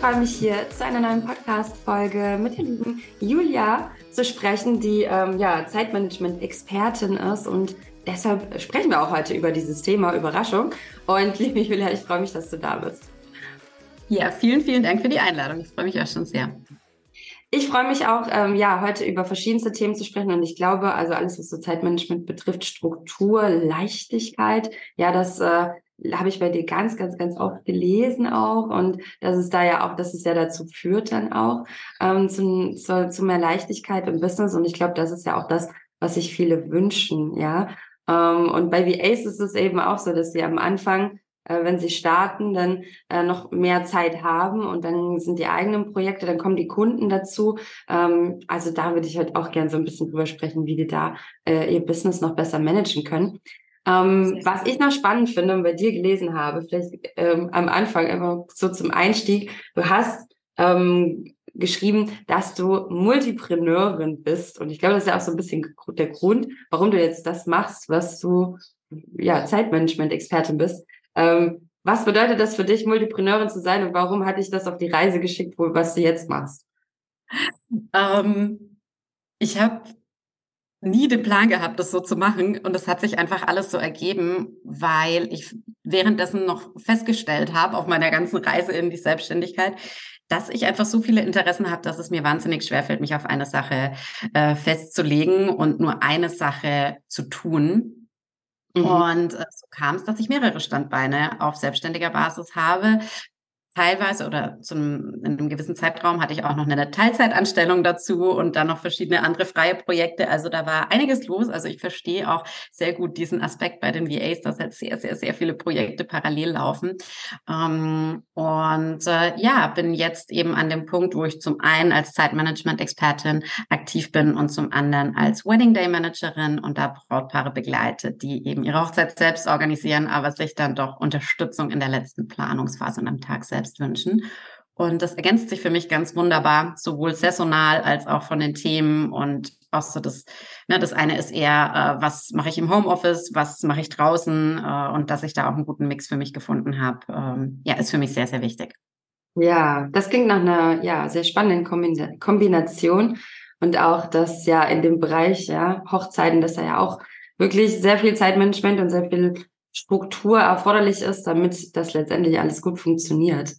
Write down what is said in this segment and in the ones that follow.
freue mich hier zu einer neuen Podcast-Folge mit der lieben Julia zu sprechen, die ähm, ja, Zeitmanagement-Expertin ist und deshalb sprechen wir auch heute über dieses Thema Überraschung. Und liebe Julia, ich freue mich, dass du da bist. Ja, vielen, vielen Dank für die Einladung. Ich freue mich auch schon sehr. Ich freue mich auch, ähm, ja, heute über verschiedenste Themen zu sprechen. Und ich glaube, also alles, was so Zeitmanagement betrifft, Struktur, Leichtigkeit, ja, das äh, habe ich bei dir ganz, ganz, ganz oft gelesen auch. Und das ist da ja auch, dass es ja dazu führt dann auch ähm, zum, zu, zu mehr Leichtigkeit im Business. Und ich glaube, das ist ja auch das, was sich viele wünschen, ja. Ähm, und bei VAs ist es eben auch so, dass sie am Anfang äh, wenn sie starten, dann äh, noch mehr Zeit haben und dann sind die eigenen Projekte, dann kommen die Kunden dazu. Ähm, also da würde ich halt auch gerne so ein bisschen drüber sprechen, wie die da äh, ihr Business noch besser managen können. Ähm, was ich noch spannend finde und bei dir gelesen habe, vielleicht ähm, am Anfang einfach so zum Einstieg, du hast ähm, geschrieben, dass du Multipreneurin bist. Und ich glaube, das ist ja auch so ein bisschen der Grund, warum du jetzt das machst, was du ja Zeitmanagement-Expertin bist. Ähm, was bedeutet das für dich, Multipreneurin zu sein und warum hat dich das auf die Reise geschickt, wo, was du jetzt machst? Ähm, ich habe nie den Plan gehabt, das so zu machen und es hat sich einfach alles so ergeben, weil ich währenddessen noch festgestellt habe auf meiner ganzen Reise in die Selbstständigkeit, dass ich einfach so viele Interessen habe, dass es mir wahnsinnig schwerfällt, mich auf eine Sache äh, festzulegen und nur eine Sache zu tun. Mhm. Und äh, so kam es, dass ich mehrere Standbeine auf selbstständiger Basis habe, teilweise oder zum, in einem gewissen Zeitraum hatte ich auch noch eine Teilzeitanstellung dazu und dann noch verschiedene andere freie Projekte. Also da war einiges los. Also ich verstehe auch sehr gut diesen Aspekt bei den VAs, dass halt sehr, sehr, sehr viele Projekte parallel laufen. Ähm, und äh, ja, bin jetzt eben an dem Punkt, wo ich zum einen als Zeitmanagement-Expertin aktiv bin und zum anderen als Wedding Day Managerin und da Brautpaare begleite, die eben ihre Hochzeit selbst organisieren, aber sich dann doch Unterstützung in der letzten Planungsphase und am Tag selbst selbst wünschen. Und das ergänzt sich für mich ganz wunderbar, sowohl saisonal als auch von den Themen und auch so das, ne, das eine ist eher, äh, was mache ich im Homeoffice, was mache ich draußen äh, und dass ich da auch einen guten Mix für mich gefunden habe, ähm, ja, ist für mich sehr, sehr wichtig. Ja, das klingt nach einer ja, sehr spannenden Kombination und auch, dass ja in dem Bereich ja, Hochzeiten, dass ja auch wirklich sehr viel Zeitmanagement und sehr viel Struktur erforderlich ist, damit das letztendlich alles gut funktioniert.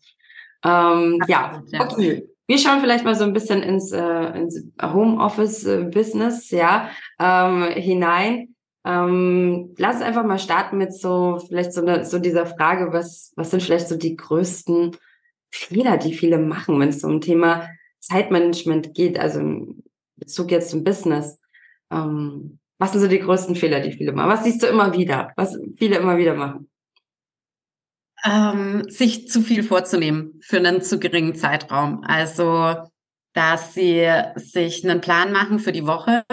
Ähm, ja, okay. Wir schauen vielleicht mal so ein bisschen ins, äh, ins Homeoffice-Business ja, ähm, hinein. Ähm, lass einfach mal starten mit so vielleicht so, eine, so dieser Frage, was, was sind vielleicht so die größten Fehler, die viele machen, wenn es um Thema Zeitmanagement geht, also im Bezug jetzt zum Business. Ähm, was sind so die größten Fehler, die viele machen? Was siehst du immer wieder, was viele immer wieder machen? Ähm, sich zu viel vorzunehmen für einen zu geringen Zeitraum. Also, dass sie sich einen Plan machen für die Woche.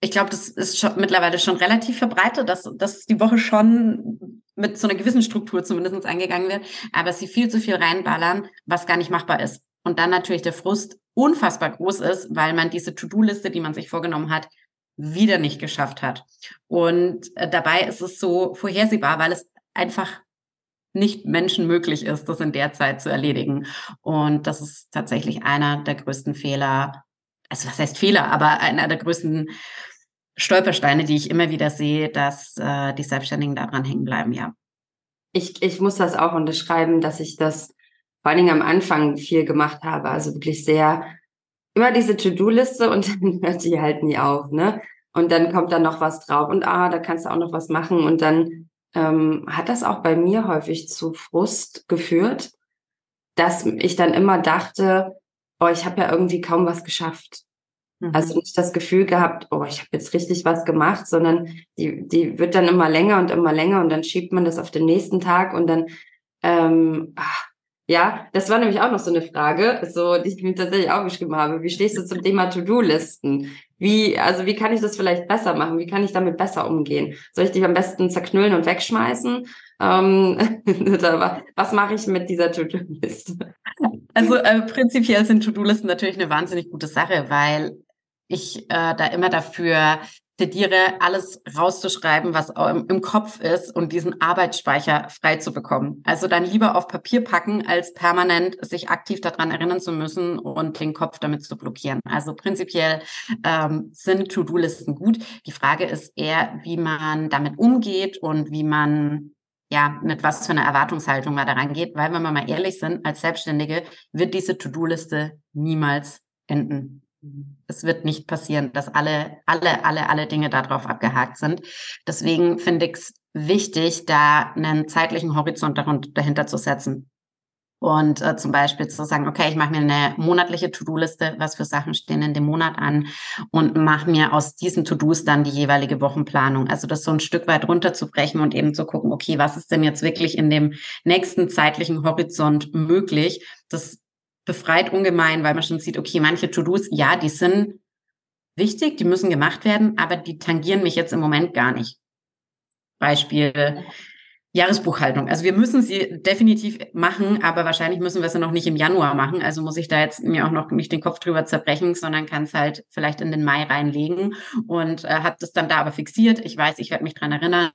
Ich glaube, das ist schon, mittlerweile schon relativ verbreitet, dass, dass die Woche schon mit so einer gewissen Struktur zumindest angegangen wird, aber sie viel zu viel reinballern, was gar nicht machbar ist. Und dann natürlich der Frust unfassbar groß ist, weil man diese To-Do-Liste, die man sich vorgenommen hat, wieder nicht geschafft hat. Und äh, dabei ist es so vorhersehbar, weil es einfach nicht menschenmöglich ist, das in der Zeit zu erledigen. Und das ist tatsächlich einer der größten Fehler, also was heißt Fehler, aber einer der größten Stolpersteine, die ich immer wieder sehe, dass äh, die Selbstständigen daran hängen bleiben, ja. Ich, ich muss das auch unterschreiben, dass ich das vor allen Dingen am Anfang viel gemacht habe. Also wirklich sehr immer diese To-Do-Liste und dann hört die halt nie auf, ne? Und dann kommt da noch was drauf und ah, da kannst du auch noch was machen. Und dann ähm, hat das auch bei mir häufig zu Frust geführt, dass ich dann immer dachte, oh, ich habe ja irgendwie kaum was geschafft. Mhm. Also nicht das Gefühl gehabt, oh, ich habe jetzt richtig was gemacht, sondern die, die wird dann immer länger und immer länger und dann schiebt man das auf den nächsten Tag und dann ähm, ach, ja, das war nämlich auch noch so eine Frage, so, die ich mir tatsächlich auch geschrieben habe. Wie stehst du zum Thema To-Do-Listen? Wie, also wie kann ich das vielleicht besser machen? Wie kann ich damit besser umgehen? Soll ich dich am besten zerknüllen und wegschmeißen? Ähm, was mache ich mit dieser To-Do-Liste? Also äh, prinzipiell sind To-Do-Listen natürlich eine wahnsinnig gute Sache, weil ich äh, da immer dafür plädiere, alles rauszuschreiben, was im Kopf ist und diesen Arbeitsspeicher frei zu bekommen. Also dann lieber auf Papier packen, als permanent sich aktiv daran erinnern zu müssen und den Kopf damit zu blockieren. Also prinzipiell ähm, sind To-Do-Listen gut. Die Frage ist eher, wie man damit umgeht und wie man ja, mit was für einer Erwartungshaltung man da rangeht, weil wenn wir mal ehrlich sind, als Selbstständige wird diese To-Do-Liste niemals enden. Es wird nicht passieren, dass alle, alle, alle, alle Dinge darauf abgehakt sind. Deswegen finde ich es wichtig, da einen zeitlichen Horizont dahinter zu setzen. Und äh, zum Beispiel zu sagen, okay, ich mache mir eine monatliche To-Do-Liste, was für Sachen stehen in dem Monat an und mache mir aus diesen To-Dos dann die jeweilige Wochenplanung. Also das so ein Stück weit runterzubrechen und eben zu gucken, okay, was ist denn jetzt wirklich in dem nächsten zeitlichen Horizont möglich? Das befreit ungemein, weil man schon sieht, okay, manche To-Dos, ja, die sind wichtig, die müssen gemacht werden, aber die tangieren mich jetzt im Moment gar nicht. Beispiel Jahresbuchhaltung. Also wir müssen sie definitiv machen, aber wahrscheinlich müssen wir sie noch nicht im Januar machen. Also muss ich da jetzt mir auch noch nicht den Kopf drüber zerbrechen, sondern kann es halt vielleicht in den Mai reinlegen und äh, habe das dann da aber fixiert. Ich weiß, ich werde mich dran erinnern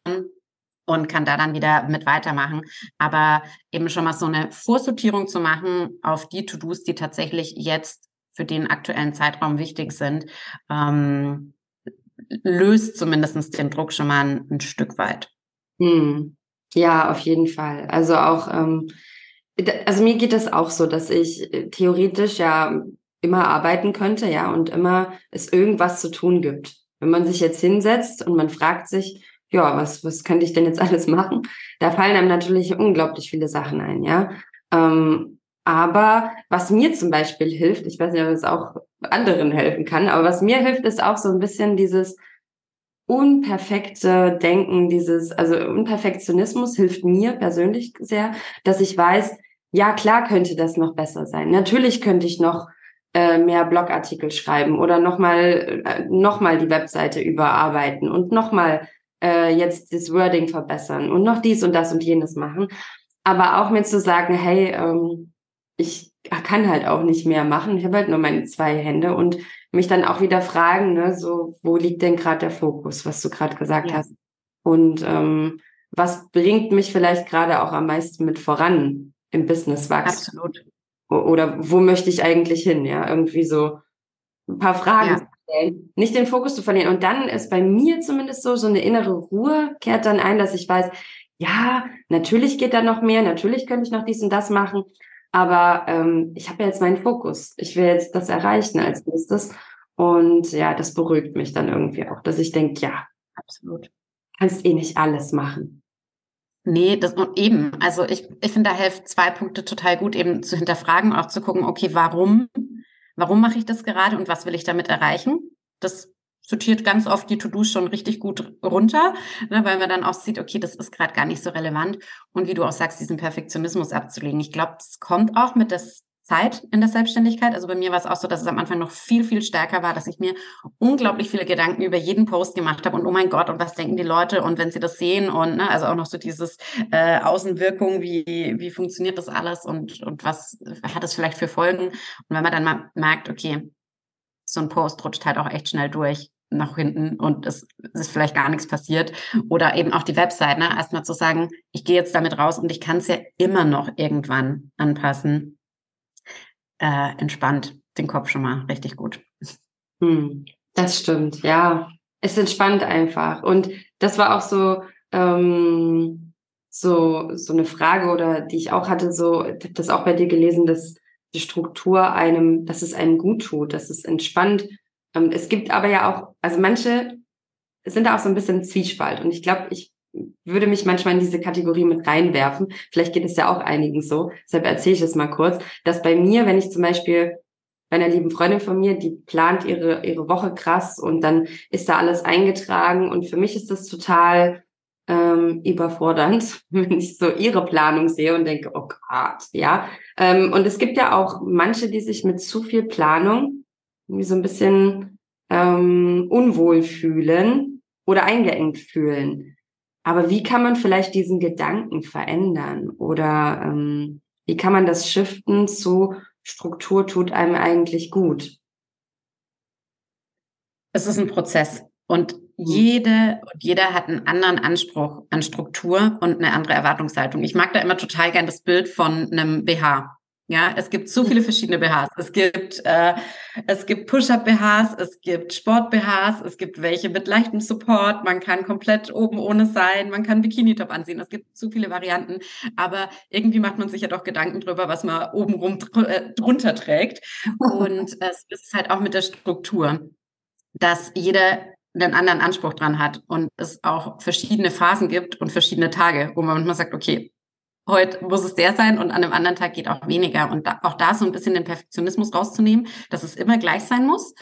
und kann da dann wieder mit weitermachen. Aber eben schon mal so eine Vorsortierung zu machen auf die To-Dos, die tatsächlich jetzt für den aktuellen Zeitraum wichtig sind, ähm, löst zumindest den Druck schon mal ein, ein Stück weit. Hm. Ja, auf jeden Fall. Also auch, ähm, also mir geht es auch so, dass ich äh, theoretisch ja immer arbeiten könnte, ja, und immer es irgendwas zu tun gibt. Wenn man sich jetzt hinsetzt und man fragt sich, ja, was, was könnte ich denn jetzt alles machen? Da fallen einem natürlich unglaublich viele Sachen ein, ja. Ähm, aber was mir zum Beispiel hilft, ich weiß nicht, ob es auch anderen helfen kann, aber was mir hilft, ist auch so ein bisschen dieses unperfekte Denken, dieses, also Unperfektionismus hilft mir persönlich sehr, dass ich weiß, ja, klar könnte das noch besser sein. Natürlich könnte ich noch äh, mehr Blogartikel schreiben oder nochmal äh, noch mal die Webseite überarbeiten und nochmal äh, jetzt das Wording verbessern und noch dies und das und jenes machen. Aber auch mir zu sagen, hey, ähm, ich kann halt auch nicht mehr machen. Ich habe halt nur meine zwei Hände und mich dann auch wieder fragen, ne, so, wo liegt denn gerade der Fokus, was du gerade gesagt ja. hast? Und ähm, was bringt mich vielleicht gerade auch am meisten mit voran im Businesswachstum? Absolut. Oder wo möchte ich eigentlich hin? Ja, irgendwie so ein paar Fragen ja nicht den Fokus zu verlieren. Und dann ist bei mir zumindest so, so eine innere Ruhe kehrt dann ein, dass ich weiß, ja, natürlich geht da noch mehr, natürlich könnte ich noch dies und das machen, aber ähm, ich habe jetzt meinen Fokus. Ich will jetzt das erreichen als nächstes. Und ja, das beruhigt mich dann irgendwie auch, dass ich denke, ja, absolut. Kannst eh nicht alles machen. Nee, das eben. Also ich, ich finde, da helfen zwei Punkte total gut, eben zu hinterfragen, auch zu gucken, okay, warum Warum mache ich das gerade und was will ich damit erreichen? Das sortiert ganz oft die To-Dos schon richtig gut runter, ne, weil man dann auch sieht, okay, das ist gerade gar nicht so relevant. Und wie du auch sagst, diesen Perfektionismus abzulegen. Ich glaube, das kommt auch mit das Zeit in der Selbstständigkeit. Also bei mir war es auch so, dass es am Anfang noch viel, viel stärker war, dass ich mir unglaublich viele Gedanken über jeden Post gemacht habe und oh mein Gott, und was denken die Leute und wenn sie das sehen und ne, also auch noch so dieses äh, Außenwirkung, wie, wie funktioniert das alles und, und was hat es vielleicht für Folgen? Und wenn man dann mal merkt, okay, so ein Post rutscht halt auch echt schnell durch nach hinten und es ist vielleicht gar nichts passiert. Oder eben auch die Website, ne? erstmal zu sagen, ich gehe jetzt damit raus und ich kann es ja immer noch irgendwann anpassen äh, entspannt den Kopf schon mal richtig gut. Hm, das stimmt, ja. Es entspannt einfach. Und das war auch so, ähm, so, so eine Frage oder die ich auch hatte, so, ich habe das auch bei dir gelesen, dass die Struktur einem, dass es einem gut tut, dass es entspannt. Ähm, es gibt aber ja auch, also manche sind da auch so ein bisschen Zwiespalt. Und ich glaube, ich würde mich manchmal in diese Kategorie mit reinwerfen. Vielleicht geht es ja auch einigen so. Deshalb erzähle ich es mal kurz, dass bei mir, wenn ich zum Beispiel bei einer lieben Freundin von mir, die plant ihre, ihre Woche krass und dann ist da alles eingetragen und für mich ist das total ähm, überfordernd, wenn ich so ihre Planung sehe und denke, oh Gott, ja. Ähm, und es gibt ja auch manche, die sich mit zu viel Planung irgendwie so ein bisschen ähm, unwohl fühlen oder eingeengt fühlen. Aber wie kann man vielleicht diesen Gedanken verändern? Oder ähm, wie kann man das shiften zu Struktur tut einem eigentlich gut? Es ist ein Prozess. Und jede und jeder hat einen anderen Anspruch an Struktur und eine andere Erwartungshaltung. Ich mag da immer total gern das Bild von einem BH. Ja, es gibt so viele verschiedene BHs. Es gibt, äh, es gibt Push-Up-BHs, es gibt Sport-BHs, es gibt welche mit leichtem Support. Man kann komplett oben ohne sein, man kann Bikini-Top anziehen. Es gibt so viele Varianten. Aber irgendwie macht man sich ja doch Gedanken drüber, was man obenrum dr äh, drunter trägt. Und es ist halt auch mit der Struktur, dass jeder einen anderen Anspruch dran hat und es auch verschiedene Phasen gibt und verschiedene Tage, wo man manchmal sagt, okay, heute muss es der sein und an einem anderen Tag geht auch weniger. Und da, auch da so ein bisschen den Perfektionismus rauszunehmen, dass es immer gleich sein muss.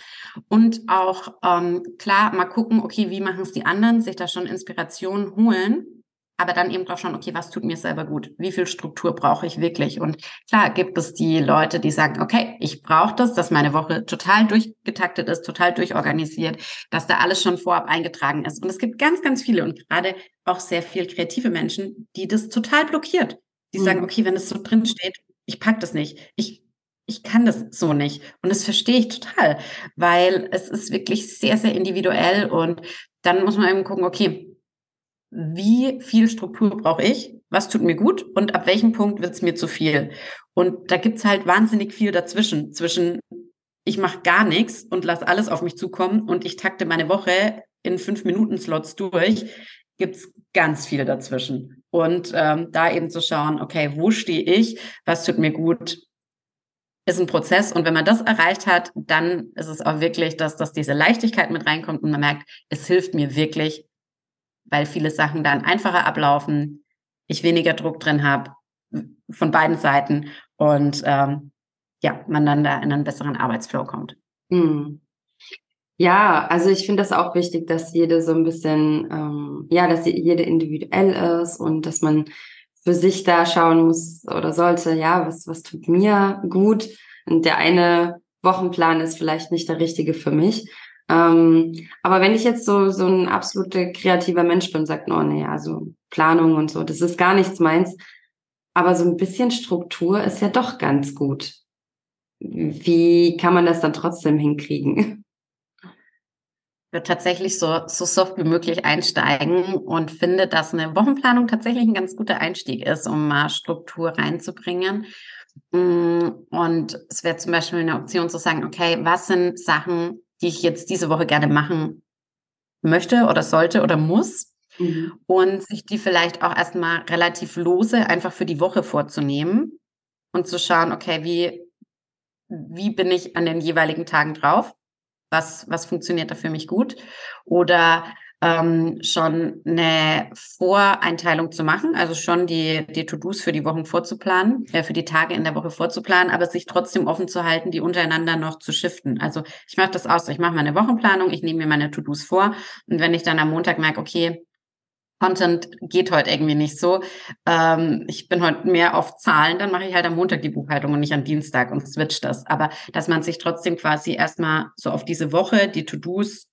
Und auch ähm, klar mal gucken, okay, wie machen es die anderen, sich da schon Inspiration holen aber dann eben drauf schauen, okay, was tut mir selber gut? Wie viel Struktur brauche ich wirklich? Und klar gibt es die Leute, die sagen, okay, ich brauche das, dass meine Woche total durchgetaktet ist, total durchorganisiert, dass da alles schon vorab eingetragen ist. Und es gibt ganz, ganz viele und gerade auch sehr viel kreative Menschen, die das total blockiert. Die mhm. sagen, okay, wenn es so drin steht, ich pack das nicht. Ich ich kann das so nicht. Und das verstehe ich total, weil es ist wirklich sehr, sehr individuell. Und dann muss man eben gucken, okay, wie viel Struktur brauche ich, was tut mir gut und ab welchem Punkt wird es mir zu viel. Und da gibt's halt wahnsinnig viel dazwischen, zwischen ich mache gar nichts und lass alles auf mich zukommen und ich takte meine Woche in fünf Minuten Slots durch, gibt's ganz viel dazwischen. Und ähm, da eben zu schauen, okay, wo stehe ich, was tut mir gut, ist ein Prozess. Und wenn man das erreicht hat, dann ist es auch wirklich, dass, dass diese Leichtigkeit mit reinkommt und man merkt, es hilft mir wirklich, weil viele Sachen dann einfacher ablaufen, ich weniger Druck drin habe von beiden Seiten und ähm, ja, man dann da in einen besseren Arbeitsflow kommt. Hm. Ja, also ich finde das auch wichtig, dass jede so ein bisschen, ähm, ja, dass jede individuell ist und dass man für sich da schauen muss oder sollte, ja, was, was tut mir gut? Und der eine Wochenplan ist vielleicht nicht der richtige für mich. Ähm, aber wenn ich jetzt so, so ein absoluter kreativer Mensch bin, sagt, oh nee, also Planung und so, das ist gar nichts meins. Aber so ein bisschen Struktur ist ja doch ganz gut. Wie kann man das dann trotzdem hinkriegen? würde tatsächlich so, so soft wie möglich einsteigen und finde, dass eine Wochenplanung tatsächlich ein ganz guter Einstieg ist, um mal Struktur reinzubringen. Mm, und es wäre zum Beispiel eine Option zu sagen, okay, was sind Sachen, die ich jetzt diese Woche gerne machen möchte oder sollte oder muss. Mhm. Und sich die vielleicht auch erstmal relativ lose einfach für die Woche vorzunehmen und zu schauen, okay, wie, wie bin ich an den jeweiligen Tagen drauf? Was, was funktioniert da für mich gut? Oder ähm, schon eine Voreinteilung zu machen, also schon die, die To-Dos für die Wochen vorzuplanen, äh, für die Tage in der Woche vorzuplanen, aber sich trotzdem offen zu halten, die untereinander noch zu shiften. Also ich mache das aus, ich mache meine Wochenplanung, ich nehme mir meine To-Dos vor und wenn ich dann am Montag merke, okay, Content geht heute irgendwie nicht so. Ähm, ich bin heute mehr auf Zahlen, dann mache ich halt am Montag die Buchhaltung und nicht am Dienstag und switch das. Aber dass man sich trotzdem quasi erstmal so auf diese Woche die To-Dos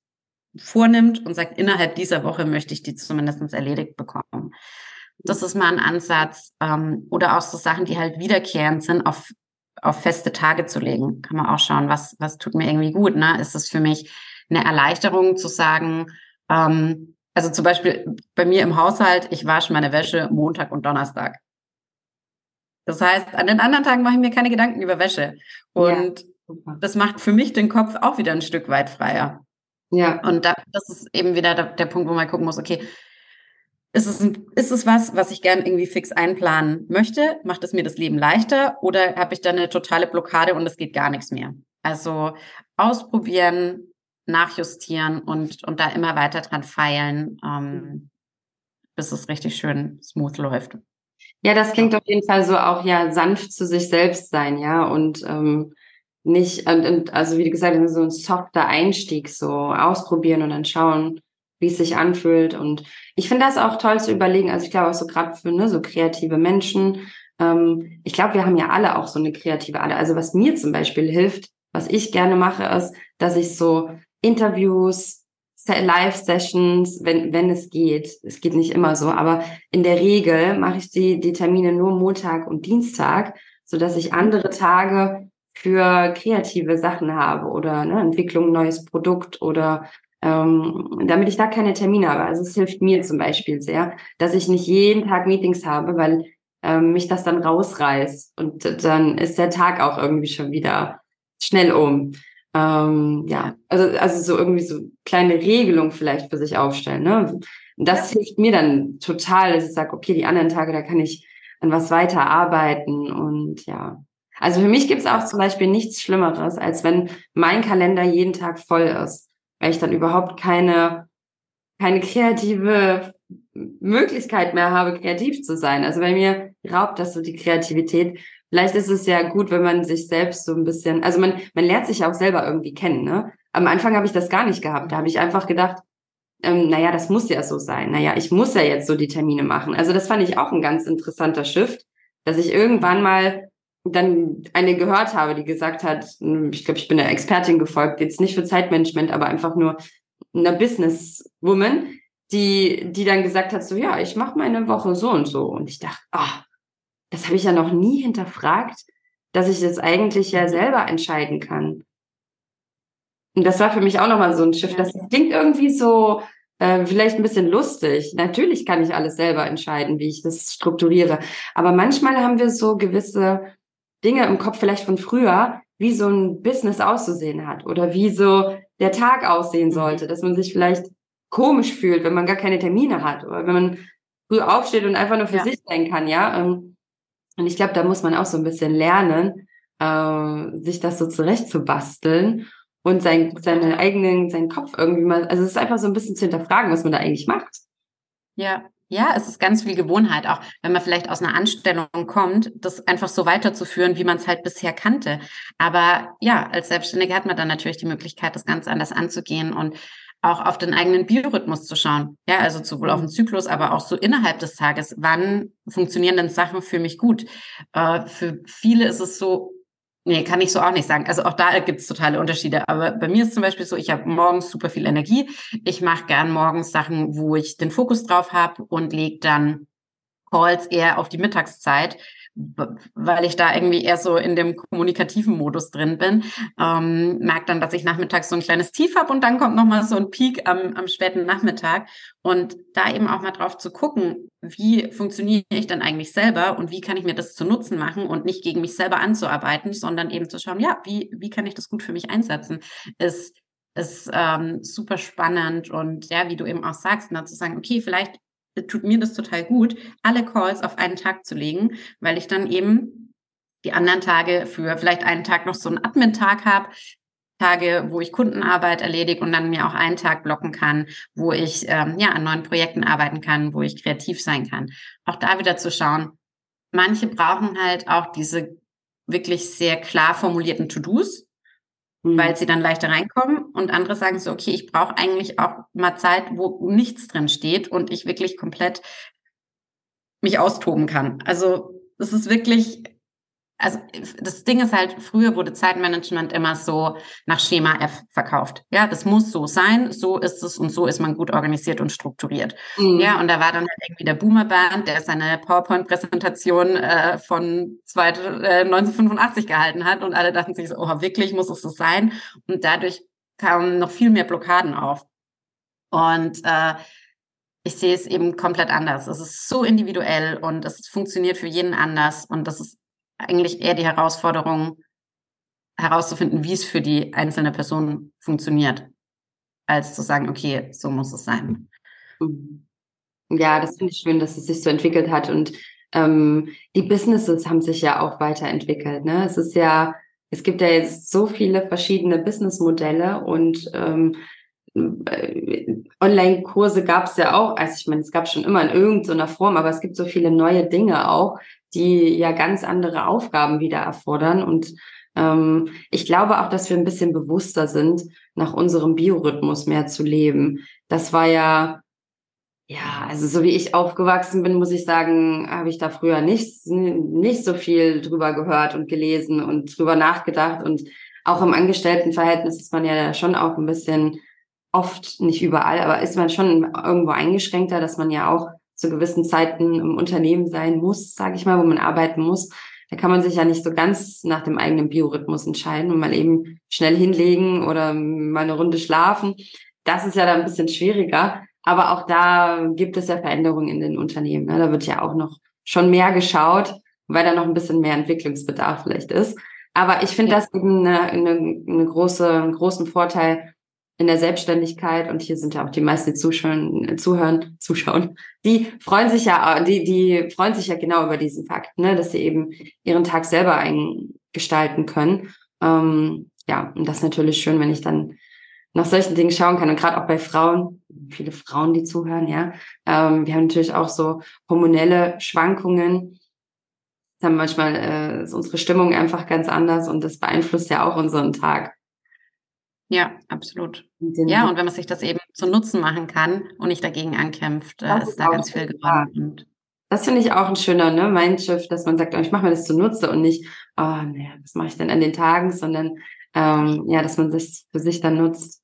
vornimmt und sagt, innerhalb dieser Woche möchte ich die zumindest erledigt bekommen. Das ist mal ein Ansatz. Ähm, oder auch so Sachen, die halt wiederkehrend sind, auf, auf feste Tage zu legen. Kann man auch schauen, was, was tut mir irgendwie gut. Ne? Ist es für mich eine Erleichterung zu sagen, ähm, also zum Beispiel bei mir im Haushalt, ich wasche meine Wäsche Montag und Donnerstag. Das heißt, an den anderen Tagen mache ich mir keine Gedanken über Wäsche. Und ja, das macht für mich den Kopf auch wieder ein Stück weit freier. Ja. Und da, das ist eben wieder der, der Punkt, wo man gucken muss, okay, ist es, ein, ist es was, was ich gern irgendwie fix einplanen möchte? Macht es mir das Leben leichter oder habe ich da eine totale Blockade und es geht gar nichts mehr? Also ausprobieren, nachjustieren und, und da immer weiter dran feilen, ähm, bis es richtig schön smooth läuft. Ja, das klingt auf jeden Fall so auch ja sanft zu sich selbst sein, ja, und ähm, nicht, und, und also wie gesagt so ein softer Einstieg, so ausprobieren und dann schauen, wie es sich anfühlt. Und ich finde das auch toll zu überlegen. Also ich glaube auch so gerade für ne, so kreative Menschen. Ähm, ich glaube, wir haben ja alle auch so eine kreative Ader. Also was mir zum Beispiel hilft, was ich gerne mache, ist, dass ich so Interviews, Live-Sessions, wenn, wenn es geht. Es geht nicht immer so, aber in der Regel mache ich die, die Termine nur Montag und Dienstag, so dass ich andere Tage für kreative Sachen habe oder ne, Entwicklung neues Produkt oder ähm, damit ich da keine Termine habe. Also es hilft mir zum Beispiel sehr, dass ich nicht jeden Tag Meetings habe, weil ähm, mich das dann rausreißt und dann ist der Tag auch irgendwie schon wieder schnell um. Ähm, ja, also, also so irgendwie so kleine Regelungen vielleicht für sich aufstellen. Ne? Das ja. hilft mir dann total, dass ich sage, okay, die anderen Tage, da kann ich an was weiter arbeiten und ja. Also für mich gibt es auch zum Beispiel nichts Schlimmeres, als wenn mein Kalender jeden Tag voll ist, weil ich dann überhaupt keine, keine kreative Möglichkeit mehr habe, kreativ zu sein. Also bei mir raubt das so die Kreativität. Vielleicht ist es ja gut, wenn man sich selbst so ein bisschen, also man, man lernt sich ja auch selber irgendwie kennen. Ne? Am Anfang habe ich das gar nicht gehabt. Da habe ich einfach gedacht, ähm, naja, das muss ja so sein. Naja, ich muss ja jetzt so die Termine machen. Also das fand ich auch ein ganz interessanter Shift, dass ich irgendwann mal dann eine gehört habe, die gesagt hat, hm, ich glaube, ich bin der Expertin gefolgt, jetzt nicht für Zeitmanagement, aber einfach nur einer Businesswoman, die, die dann gesagt hat, so ja, ich mache meine Woche so und so. Und ich dachte, ah, oh, das habe ich ja noch nie hinterfragt, dass ich das eigentlich ja selber entscheiden kann. Und das war für mich auch nochmal so ein Schiff. Das klingt irgendwie so äh, vielleicht ein bisschen lustig. Natürlich kann ich alles selber entscheiden, wie ich das strukturiere. Aber manchmal haben wir so gewisse Dinge im Kopf, vielleicht von früher, wie so ein Business auszusehen hat oder wie so der Tag aussehen mhm. sollte, dass man sich vielleicht komisch fühlt, wenn man gar keine Termine hat oder wenn man früh aufsteht und einfach nur für ja. sich sein kann, ja. Ähm, und ich glaube, da muss man auch so ein bisschen lernen, äh, sich das so zurechtzubasteln und sein, seine eigenen, seinen Kopf irgendwie mal, also es ist einfach so ein bisschen zu hinterfragen, was man da eigentlich macht. Ja, ja, es ist ganz viel Gewohnheit, auch wenn man vielleicht aus einer Anstellung kommt, das einfach so weiterzuführen, wie man es halt bisher kannte. Aber ja, als Selbstständige hat man dann natürlich die Möglichkeit, das ganz anders anzugehen und auch auf den eigenen Biorhythmus zu schauen. Ja, also sowohl auf den Zyklus, aber auch so innerhalb des Tages. Wann funktionieren denn Sachen für mich gut? Äh, für viele ist es so, nee, kann ich so auch nicht sagen. Also auch da gibt es totale Unterschiede. Aber bei mir ist zum Beispiel so, ich habe morgens super viel Energie. Ich mache gern morgens Sachen, wo ich den Fokus drauf habe und lege dann Calls eher auf die Mittagszeit weil ich da irgendwie eher so in dem kommunikativen Modus drin bin. Ähm, merke dann, dass ich nachmittags so ein kleines Tief habe und dann kommt nochmal so ein Peak am, am späten Nachmittag. Und da eben auch mal drauf zu gucken, wie funktioniere ich dann eigentlich selber und wie kann ich mir das zu Nutzen machen und nicht gegen mich selber anzuarbeiten, sondern eben zu schauen, ja, wie, wie kann ich das gut für mich einsetzen, ist ist ähm, super spannend und ja, wie du eben auch sagst, na, zu sagen, okay, vielleicht tut mir das total gut, alle Calls auf einen Tag zu legen, weil ich dann eben die anderen Tage für vielleicht einen Tag noch so einen Admin-Tag habe, Tage, wo ich Kundenarbeit erledige und dann mir auch einen Tag blocken kann, wo ich ähm, ja an neuen Projekten arbeiten kann, wo ich kreativ sein kann. Auch da wieder zu schauen. Manche brauchen halt auch diese wirklich sehr klar formulierten To-Dos, mhm. weil sie dann leichter reinkommen. Und andere sagen so, okay, ich brauche eigentlich auch mal Zeit, wo nichts drin steht und ich wirklich komplett mich austoben kann. Also es ist wirklich also das Ding ist halt, früher wurde Zeitmanagement immer so nach Schema F verkauft. Ja, das muss so sein, so ist es und so ist man gut organisiert und strukturiert. Mhm. Ja, und da war dann halt irgendwie der Boomer-Band, der seine PowerPoint-Präsentation äh, von zwei, äh, 1985 gehalten hat und alle dachten sich so, oh, wirklich muss es so sein? Und dadurch kamen noch viel mehr Blockaden auf. Und äh, ich sehe es eben komplett anders. Es ist so individuell und es funktioniert für jeden anders und das ist eigentlich eher die Herausforderung, herauszufinden, wie es für die einzelne Person funktioniert, als zu sagen, okay, so muss es sein. Mhm. Ja, das finde ich schön, dass es sich so entwickelt hat. Und ähm, die Businesses haben sich ja auch weiterentwickelt. Ne? Es ist ja, es gibt ja jetzt so viele verschiedene Businessmodelle und ähm, äh, Online-Kurse gab es ja auch, also ich meine, es gab schon immer in irgendeiner Form, aber es gibt so viele neue Dinge auch, die ja ganz andere Aufgaben wieder erfordern. Und ähm, ich glaube auch, dass wir ein bisschen bewusster sind, nach unserem Biorhythmus mehr zu leben. Das war ja, ja, also so wie ich aufgewachsen bin, muss ich sagen, habe ich da früher nicht, nicht so viel drüber gehört und gelesen und drüber nachgedacht. Und auch im Angestelltenverhältnis ist man ja schon auch ein bisschen oft, nicht überall, aber ist man schon irgendwo eingeschränkter, dass man ja auch zu gewissen Zeiten im Unternehmen sein muss, sage ich mal, wo man arbeiten muss. Da kann man sich ja nicht so ganz nach dem eigenen Biorhythmus entscheiden und mal eben schnell hinlegen oder mal eine Runde schlafen. das ist ja dann ein bisschen schwieriger. Aber auch da gibt es ja Veränderungen in den Unternehmen. Ne? Da wird ja auch noch schon mehr geschaut, weil da noch ein bisschen mehr Entwicklungsbedarf vielleicht ist. Aber ich finde ja. das eben eine, eine, eine große, einen großen Vorteil in der Selbstständigkeit. Und hier sind ja auch die meisten, die zuschauen, zuhören, zuschauen. Die freuen sich ja, die, die freuen sich ja genau über diesen Fakt, ne, dass sie eben ihren Tag selber eingestalten können. Ähm, ja, und das ist natürlich schön, wenn ich dann nach solchen Dingen schauen kann. Und gerade auch bei Frauen, viele Frauen, die zuhören, ja. Ähm, wir haben natürlich auch so hormonelle Schwankungen. Dann manchmal äh, ist unsere Stimmung einfach ganz anders und das beeinflusst ja auch unseren Tag. Ja, absolut. Ja, und wenn man sich das eben zu Nutzen machen kann und nicht dagegen ankämpft, äh, ist, ist da ganz viel gewonnen. Das finde ich auch ein schöner ne, Mindshift, dass man sagt, oh, ich mache mir das zunutze und nicht, oh, nee, was mache ich denn an den Tagen, sondern ähm, ja, dass man das für sich dann nutzt.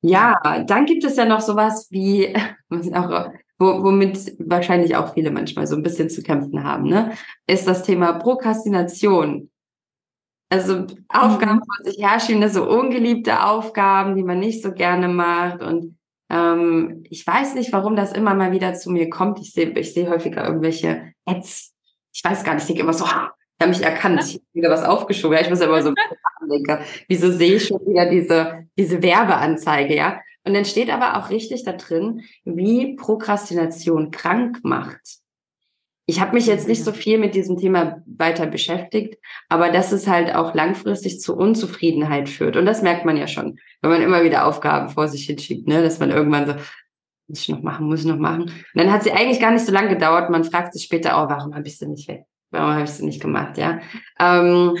Ja, dann gibt es ja noch sowas wie, auch, womit wahrscheinlich auch viele manchmal so ein bisschen zu kämpfen haben, ne? Ist das Thema Prokrastination. Also Aufgaben mhm. vor sich herschieben, so ungeliebte Aufgaben, die man nicht so gerne macht. Und ähm, ich weiß nicht, warum das immer mal wieder zu mir kommt. Ich sehe ich sehe häufiger irgendwelche Ads. Ich weiß gar nicht, ich denke immer so, habe mich erkannt, ich habe wieder was aufgeschoben. Ja, ich muss immer so denke, wieso sehe ich schon wieder diese, diese Werbeanzeige, ja? Und dann steht aber auch richtig da drin, wie Prokrastination krank macht. Ich habe mich jetzt nicht so viel mit diesem Thema weiter beschäftigt, aber dass es halt auch langfristig zu Unzufriedenheit führt. Und das merkt man ja schon, wenn man immer wieder Aufgaben vor sich hinschiebt, ne? dass man irgendwann so, muss ich noch machen, muss ich noch machen. Und dann hat sie eigentlich gar nicht so lange gedauert. Man fragt sich später, oh, warum habe ich sie nicht weg? Warum habe ich sie nicht gemacht? Ja. Ähm,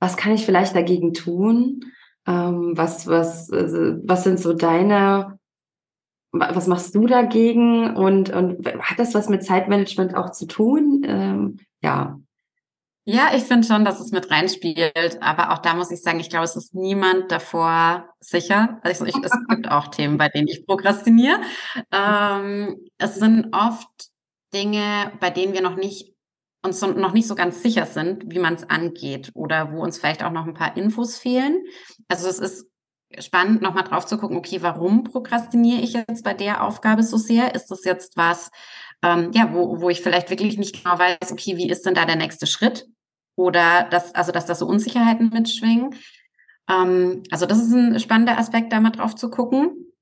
was kann ich vielleicht dagegen tun? Ähm, was, was, äh, was sind so deine, was machst du dagegen? Und, und hat das was mit Zeitmanagement auch zu tun? Ähm, ja. Ja, ich finde schon, dass es mit reinspielt, aber auch da muss ich sagen, ich glaube, es ist niemand davor sicher. Also ich, es gibt auch Themen, bei denen ich prokrastiniere. Ähm, es sind oft Dinge, bei denen wir noch nicht uns noch nicht so ganz sicher sind, wie man es angeht oder wo uns vielleicht auch noch ein paar Infos fehlen. Also es ist spannend, nochmal drauf zu gucken, okay, warum prokrastiniere ich jetzt bei der Aufgabe so sehr? Ist das jetzt was, ähm, ja, wo, wo ich vielleicht wirklich nicht genau weiß, okay, wie ist denn da der nächste Schritt? Oder dass, also dass da so Unsicherheiten mitschwingen. Ähm, also das ist ein spannender Aspekt, da mal drauf zu gucken.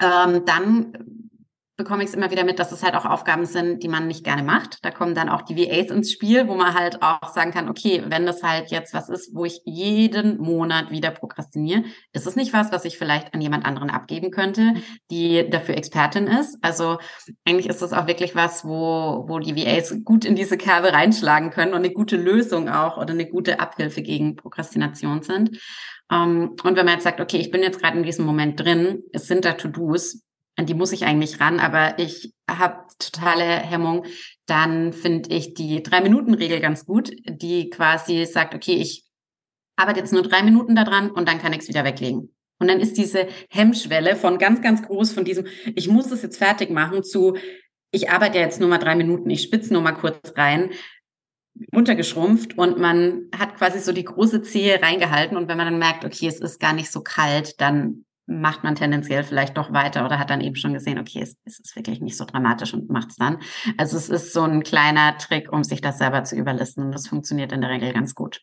Ähm, dann bekomme ich es immer wieder mit, dass es halt auch Aufgaben sind, die man nicht gerne macht. Da kommen dann auch die VAs ins Spiel, wo man halt auch sagen kann, okay, wenn das halt jetzt was ist, wo ich jeden Monat wieder prokrastiniere, ist es nicht was, was ich vielleicht an jemand anderen abgeben könnte, die dafür Expertin ist. Also eigentlich ist es auch wirklich was, wo, wo die VAs gut in diese Kerbe reinschlagen können und eine gute Lösung auch oder eine gute Abhilfe gegen Prokrastination sind. Um, ähm, und wenn man jetzt sagt, okay, ich bin jetzt gerade in diesem Moment drin, es sind da To-Dos, an die muss ich eigentlich ran, aber ich habe totale Hemmung, dann finde ich die Drei-Minuten-Regel ganz gut, die quasi sagt, okay, ich arbeite jetzt nur drei Minuten daran und dann kann ich es wieder weglegen. Und dann ist diese Hemmschwelle von ganz, ganz groß von diesem, ich muss es jetzt fertig machen, zu, ich arbeite jetzt nur mal drei Minuten, ich spitze nur mal kurz rein, untergeschrumpft und man hat quasi so die große Zehe reingehalten und wenn man dann merkt, okay, es ist gar nicht so kalt, dann macht man tendenziell vielleicht doch weiter oder hat dann eben schon gesehen, okay, es, es ist wirklich nicht so dramatisch und macht es dann. Also es ist so ein kleiner Trick, um sich das selber zu überlisten und das funktioniert in der Regel ganz gut.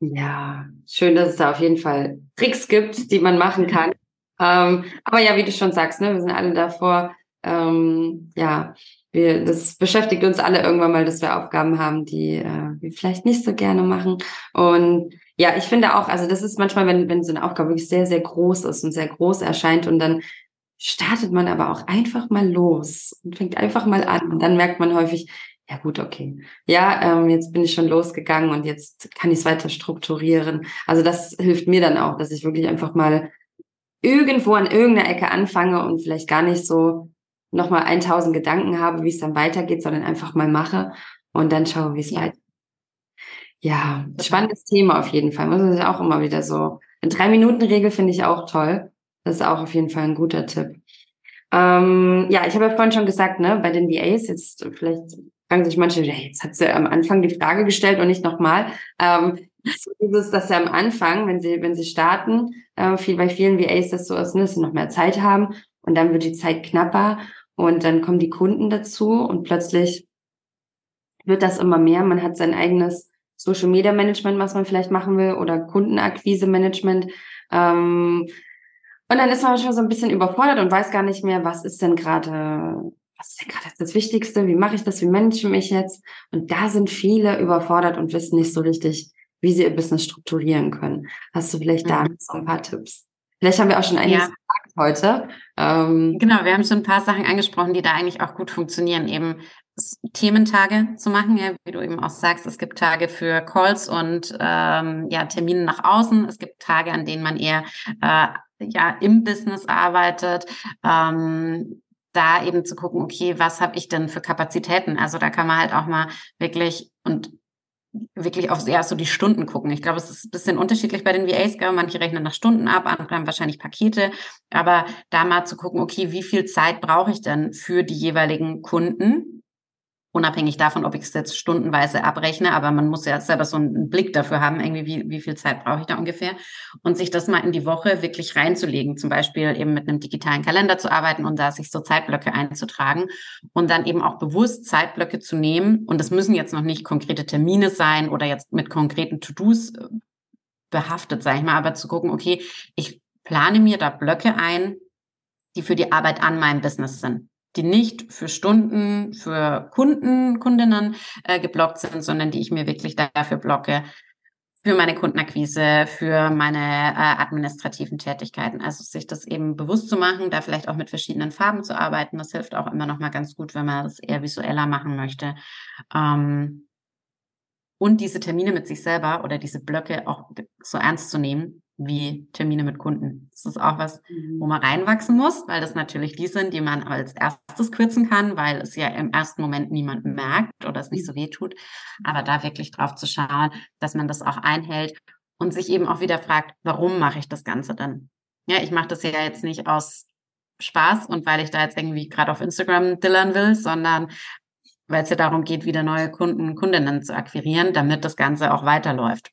Ja, schön, dass es da auf jeden Fall Tricks gibt, die man machen kann. Ähm, aber ja, wie du schon sagst, ne, wir sind alle davor, ähm, ja, wir, das beschäftigt uns alle irgendwann mal, dass wir Aufgaben haben, die äh, wir vielleicht nicht so gerne machen. Und ja, ich finde auch, also das ist manchmal, wenn, wenn so eine Aufgabe wirklich sehr, sehr groß ist und sehr groß erscheint und dann startet man aber auch einfach mal los und fängt einfach mal an und dann merkt man häufig, ja gut, okay. Ja, ähm, jetzt bin ich schon losgegangen und jetzt kann ich es weiter strukturieren. Also das hilft mir dann auch, dass ich wirklich einfach mal irgendwo an irgendeiner Ecke anfange und vielleicht gar nicht so nochmal 1000 Gedanken habe, wie es dann weitergeht, sondern einfach mal mache und dann schaue, wie es ja. weitergeht. Ja, spannendes Thema auf jeden Fall. Das ist auch immer wieder so. Eine Drei-Minuten-Regel finde ich auch toll. Das ist auch auf jeden Fall ein guter Tipp. Ähm, ja, ich habe ja vorhin schon gesagt, ne, bei den VAs, jetzt vielleicht fragen sich manche, jetzt hat sie am Anfang die Frage gestellt und nicht nochmal. Ähm, dieses, dass ja am Anfang, wenn sie, wenn sie starten, äh, viel, bei vielen VAs das so ist, ne, dass sie noch mehr Zeit haben und dann wird die Zeit knapper und dann kommen die Kunden dazu und plötzlich wird das immer mehr. Man hat sein eigenes Social Media Management, was man vielleicht machen will, oder Kundenakquise Management. Ähm, und dann ist man schon so ein bisschen überfordert und weiß gar nicht mehr, was ist denn gerade, was ist denn gerade das Wichtigste? Wie mache ich das? Wie manage ich mich jetzt? Und da sind viele überfordert und wissen nicht so richtig, wie sie ihr Business strukturieren können. Hast du vielleicht da mhm. so ein paar Tipps? Vielleicht haben wir auch schon einiges ja. gesagt heute. Ähm, genau, wir haben schon ein paar Sachen angesprochen, die da eigentlich auch gut funktionieren. Eben Thementage zu machen, ja, wie du eben auch sagst, es gibt Tage für Calls und ähm, ja Termine nach außen. Es gibt Tage, an denen man eher äh, ja im Business arbeitet. Ähm, da eben zu gucken, okay, was habe ich denn für Kapazitäten? Also da kann man halt auch mal wirklich und wirklich auf ja, so die Stunden gucken. Ich glaube, es ist ein bisschen unterschiedlich bei den VAs. Manche rechnen nach Stunden ab, andere haben wahrscheinlich Pakete. Aber da mal zu gucken, okay, wie viel Zeit brauche ich denn für die jeweiligen Kunden? Unabhängig davon, ob ich es jetzt stundenweise abrechne, aber man muss ja selber so einen Blick dafür haben, irgendwie, wie, wie viel Zeit brauche ich da ungefähr. Und sich das mal in die Woche wirklich reinzulegen, zum Beispiel eben mit einem digitalen Kalender zu arbeiten und da sich so Zeitblöcke einzutragen und dann eben auch bewusst Zeitblöcke zu nehmen. Und das müssen jetzt noch nicht konkrete Termine sein oder jetzt mit konkreten To-Dos äh, behaftet, sage ich mal, aber zu gucken, okay, ich plane mir da Blöcke ein, die für die Arbeit an meinem Business sind die nicht für Stunden, für Kunden, Kundinnen äh, geblockt sind, sondern die ich mir wirklich dafür blocke, für meine Kundenakquise, für meine äh, administrativen Tätigkeiten. Also sich das eben bewusst zu machen, da vielleicht auch mit verschiedenen Farben zu arbeiten. Das hilft auch immer noch mal ganz gut, wenn man das eher visueller machen möchte. Ähm, und diese Termine mit sich selber oder diese Blöcke auch so ernst zu nehmen, wie Termine mit Kunden. Das ist auch was, wo mhm. man reinwachsen muss, weil das natürlich die sind, die man als erstes kürzen kann, weil es ja im ersten Moment niemand merkt oder es nicht so weh tut. Aber da wirklich drauf zu schauen, dass man das auch einhält und sich eben auch wieder fragt, warum mache ich das Ganze denn? Ja, ich mache das ja jetzt nicht aus Spaß und weil ich da jetzt irgendwie gerade auf Instagram dillern will, sondern weil es ja darum geht, wieder neue Kunden, Kundinnen zu akquirieren, damit das Ganze auch weiterläuft.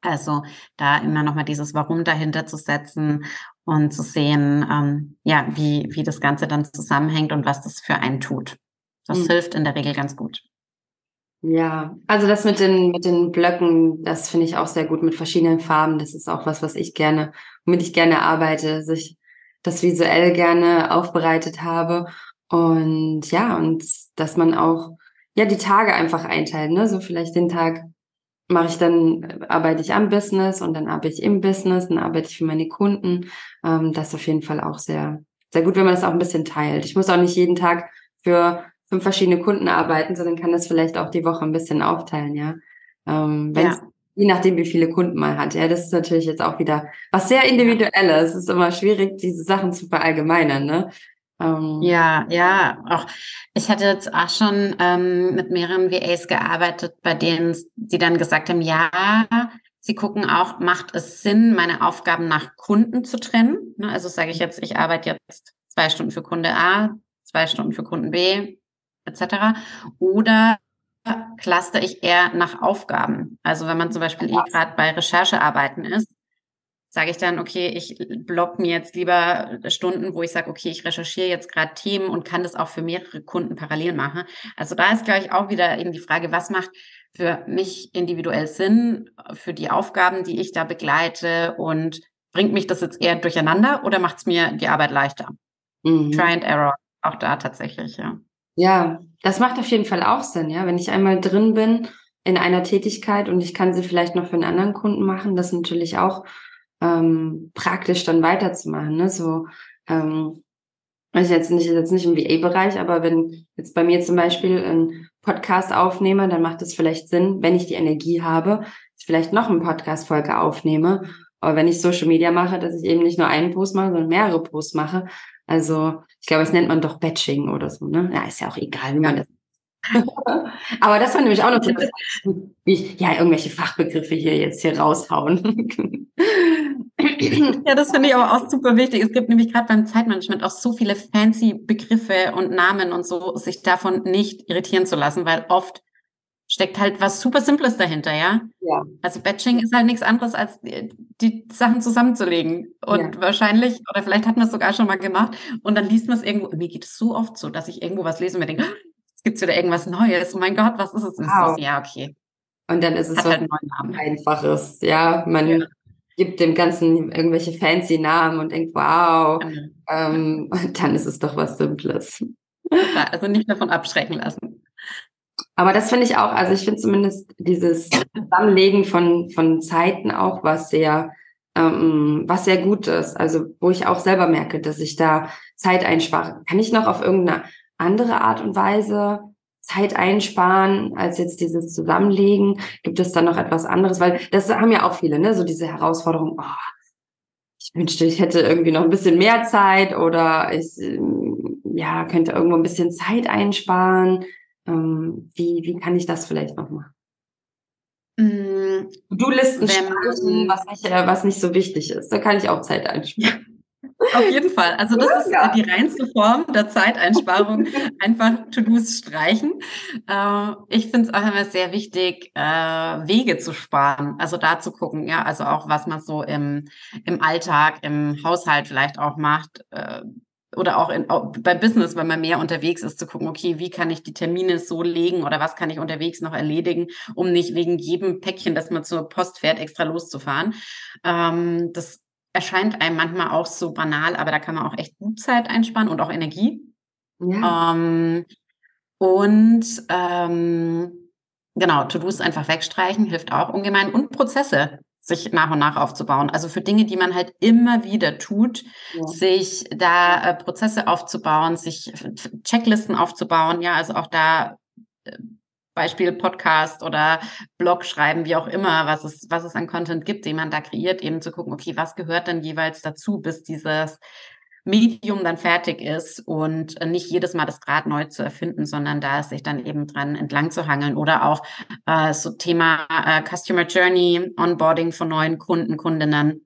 Also da immer nochmal dieses Warum dahinter zu setzen und zu sehen, ähm, ja, wie, wie das Ganze dann zusammenhängt und was das für einen tut. Das mhm. hilft in der Regel ganz gut. Ja, also das mit den, mit den Blöcken, das finde ich auch sehr gut mit verschiedenen Farben. Das ist auch was, was ich gerne, womit ich gerne arbeite, sich das visuell gerne aufbereitet habe. Und ja, und dass man auch, ja, die Tage einfach einteilt, ne? So vielleicht den Tag mache ich dann, arbeite ich am Business und dann arbeite ich im Business, dann arbeite ich für meine Kunden. Ähm, das ist auf jeden Fall auch sehr, sehr gut, wenn man das auch ein bisschen teilt. Ich muss auch nicht jeden Tag für fünf verschiedene Kunden arbeiten, sondern kann das vielleicht auch die Woche ein bisschen aufteilen, ja. Ähm, ja. Je nachdem, wie viele Kunden man hat. Ja, das ist natürlich jetzt auch wieder was sehr individuelles. Es ist immer schwierig, diese Sachen zu verallgemeinern, ne? Ähm, ja, ja, auch ich hatte jetzt auch schon ähm, mit mehreren VAs gearbeitet, bei denen sie dann gesagt haben, ja, sie gucken auch, macht es Sinn, meine Aufgaben nach Kunden zu trennen? Ne, also sage ich jetzt, ich arbeite jetzt zwei Stunden für Kunde A, zwei Stunden für Kunden B, etc. Oder cluster ich eher nach Aufgaben? Also wenn man zum Beispiel eh gerade bei Recherchearbeiten ist, sage ich dann, okay, ich block mir jetzt lieber Stunden, wo ich sage, okay, ich recherchiere jetzt gerade Themen und kann das auch für mehrere Kunden parallel machen. Also da ist, glaube ich, auch wieder eben die Frage, was macht für mich individuell Sinn, für die Aufgaben, die ich da begleite und bringt mich das jetzt eher durcheinander oder macht es mir die Arbeit leichter? Mhm. Try and Error, auch da tatsächlich, ja. Ja, das macht auf jeden Fall auch Sinn, ja. Wenn ich einmal drin bin in einer Tätigkeit und ich kann sie vielleicht noch für einen anderen Kunden machen, das ist natürlich auch ähm, praktisch dann weiterzumachen. Ne? So, ähm, also jetzt nicht, jetzt nicht im VA-Bereich, aber wenn jetzt bei mir zum Beispiel ein Podcast aufnehme, dann macht es vielleicht Sinn, wenn ich die Energie habe, vielleicht noch eine Podcast-Folge aufnehme. Aber wenn ich Social Media mache, dass ich eben nicht nur einen Post mache, sondern mehrere Posts mache. Also ich glaube, das nennt man doch Batching oder so. Ne? Ja, ist ja auch egal, wie man das Aber das war nämlich auch noch so, wie ich, ja, irgendwelche Fachbegriffe hier jetzt hier raushauen. ja, das finde ich aber auch super wichtig. Es gibt nämlich gerade beim Zeitmanagement auch so viele fancy Begriffe und Namen und so, sich davon nicht irritieren zu lassen, weil oft steckt halt was super Simples dahinter, ja? Ja. Also Batching ist halt nichts anderes, als die, die Sachen zusammenzulegen. Und ja. wahrscheinlich, oder vielleicht hat man es sogar schon mal gemacht, und dann liest man es irgendwo, mir geht es so oft so, dass ich irgendwo was lese und mir denke, es gibt wieder irgendwas Neues. Oh mein Gott, was ist es? Wow. Ja, okay. Und dann ist es Hat so halt ein einfaches, ja. Man ja. gibt dem Ganzen irgendwelche fancy Namen und denkt, wow. Mhm. Ähm, und dann ist es doch was Simples. Also nicht davon abschrecken lassen. Aber das finde ich auch, also ich finde zumindest dieses Zusammenlegen von, von Zeiten auch was sehr, ähm, was sehr gut ist. Also wo ich auch selber merke, dass ich da Zeit einspare. Kann ich noch auf irgendeine andere Art und Weise Zeit einsparen als jetzt dieses Zusammenlegen? Gibt es da noch etwas anderes? Weil das haben ja auch viele, ne? So diese Herausforderung, oh, ich wünschte, ich hätte irgendwie noch ein bisschen mehr Zeit oder ich ähm, ja, könnte irgendwo ein bisschen Zeit einsparen. Ähm, wie, wie kann ich das vielleicht noch machen? Mm, du Listen streichen, was nicht, äh, was nicht so wichtig ist. Da kann ich auch Zeit einsparen. Auf jeden Fall. Also das ist ja. die reinste Form der Zeiteinsparung. Einfach To-Dos streichen. Äh, ich finde es auch immer sehr wichtig, äh, Wege zu sparen. Also da zu gucken, ja, also auch was man so im, im Alltag, im Haushalt vielleicht auch macht oder auch, in, auch beim Business, wenn man mehr unterwegs ist, zu gucken, okay, wie kann ich die Termine so legen oder was kann ich unterwegs noch erledigen, um nicht wegen jedem Päckchen, das man zur Post fährt, extra loszufahren. Ähm, das erscheint einem manchmal auch so banal, aber da kann man auch echt gut Zeit einsparen und auch Energie. Ja. Ähm, und ähm, genau, To-Dos einfach wegstreichen hilft auch ungemein und Prozesse sich nach und nach aufzubauen. Also für Dinge, die man halt immer wieder tut, ja. sich da äh, Prozesse aufzubauen, sich Checklisten aufzubauen, ja, also auch da äh, Beispiel Podcast oder Blog schreiben, wie auch immer, was es, was es an Content gibt, den man da kreiert, eben zu gucken, okay, was gehört denn jeweils dazu, bis dieses Medium dann fertig ist und nicht jedes Mal das Rad neu zu erfinden, sondern da sich dann eben dran entlang zu hangeln oder auch äh, so Thema äh, Customer Journey, Onboarding von neuen Kunden, Kundinnen.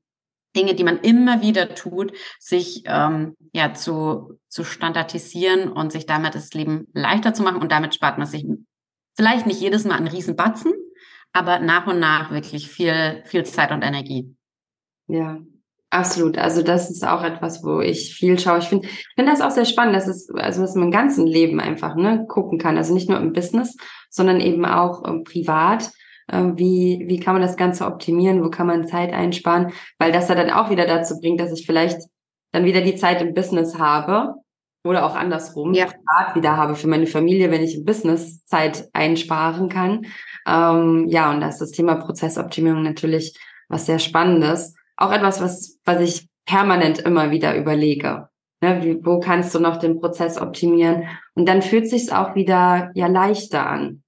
Dinge, die man immer wieder tut, sich ähm, ja zu, zu standardisieren und sich damit das Leben leichter zu machen und damit spart man sich vielleicht nicht jedes Mal einen riesen Batzen, aber nach und nach wirklich viel, viel Zeit und Energie. Ja, Absolut. Also das ist auch etwas, wo ich viel schaue. Ich finde finde das auch sehr spannend, dass es, also dass man im ganzen Leben einfach ne, gucken kann. Also nicht nur im Business, sondern eben auch äh, privat. Äh, wie, wie kann man das Ganze optimieren? Wo kann man Zeit einsparen? Weil das ja dann auch wieder dazu bringt, dass ich vielleicht dann wieder die Zeit im Business habe oder auch andersrum, ja. privat wieder habe für meine Familie, wenn ich im Business Zeit einsparen kann. Ähm, ja, und das ist das Thema Prozessoptimierung natürlich was sehr Spannendes auch etwas, was, was ich permanent immer wieder überlege. Ne, wie, wo kannst du noch den Prozess optimieren? Und dann fühlt sich auch wieder ja leichter an.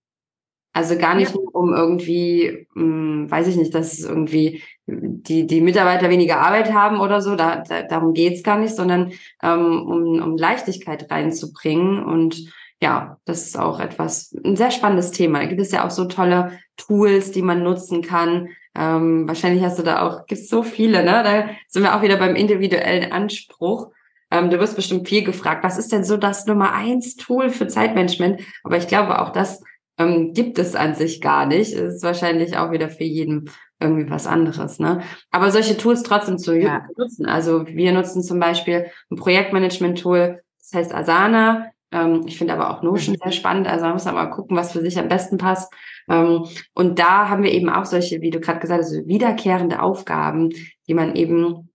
Also gar nicht ja. nur um irgendwie, mh, hm, weiß ich nicht, dass irgendwie die, die Mitarbeiter weniger Arbeit haben oder so, da, da, darum geht's gar nicht, sondern ähm, um, um Leichtigkeit reinzubringen. Und ja, das ist auch etwas, ein sehr spannendes Thema. Da gibt es ja auch so tolle Tools, die man nutzen kann, ähm, wahrscheinlich hast du da auch, gibt so viele, ne? Da sind wir auch wieder beim individuellen Anspruch. Ähm, du wirst bestimmt viel gefragt, was ist denn so das Nummer eins Tool für Zeitmanagement? Aber ich glaube, auch das ähm, gibt es an sich gar nicht. Es ist wahrscheinlich auch wieder für jeden irgendwie was anderes, ne? Aber solche Tools trotzdem zu ja. nutzen. Also wir nutzen zum Beispiel ein Projektmanagement-Tool, das heißt Asana. Ähm, ich finde aber auch Notion mhm. sehr spannend. Also man muss mal gucken, was für sich am besten passt. Ähm, und da haben wir eben auch solche, wie du gerade gesagt hast, so wiederkehrende Aufgaben, die man eben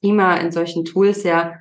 prima in solchen Tools ja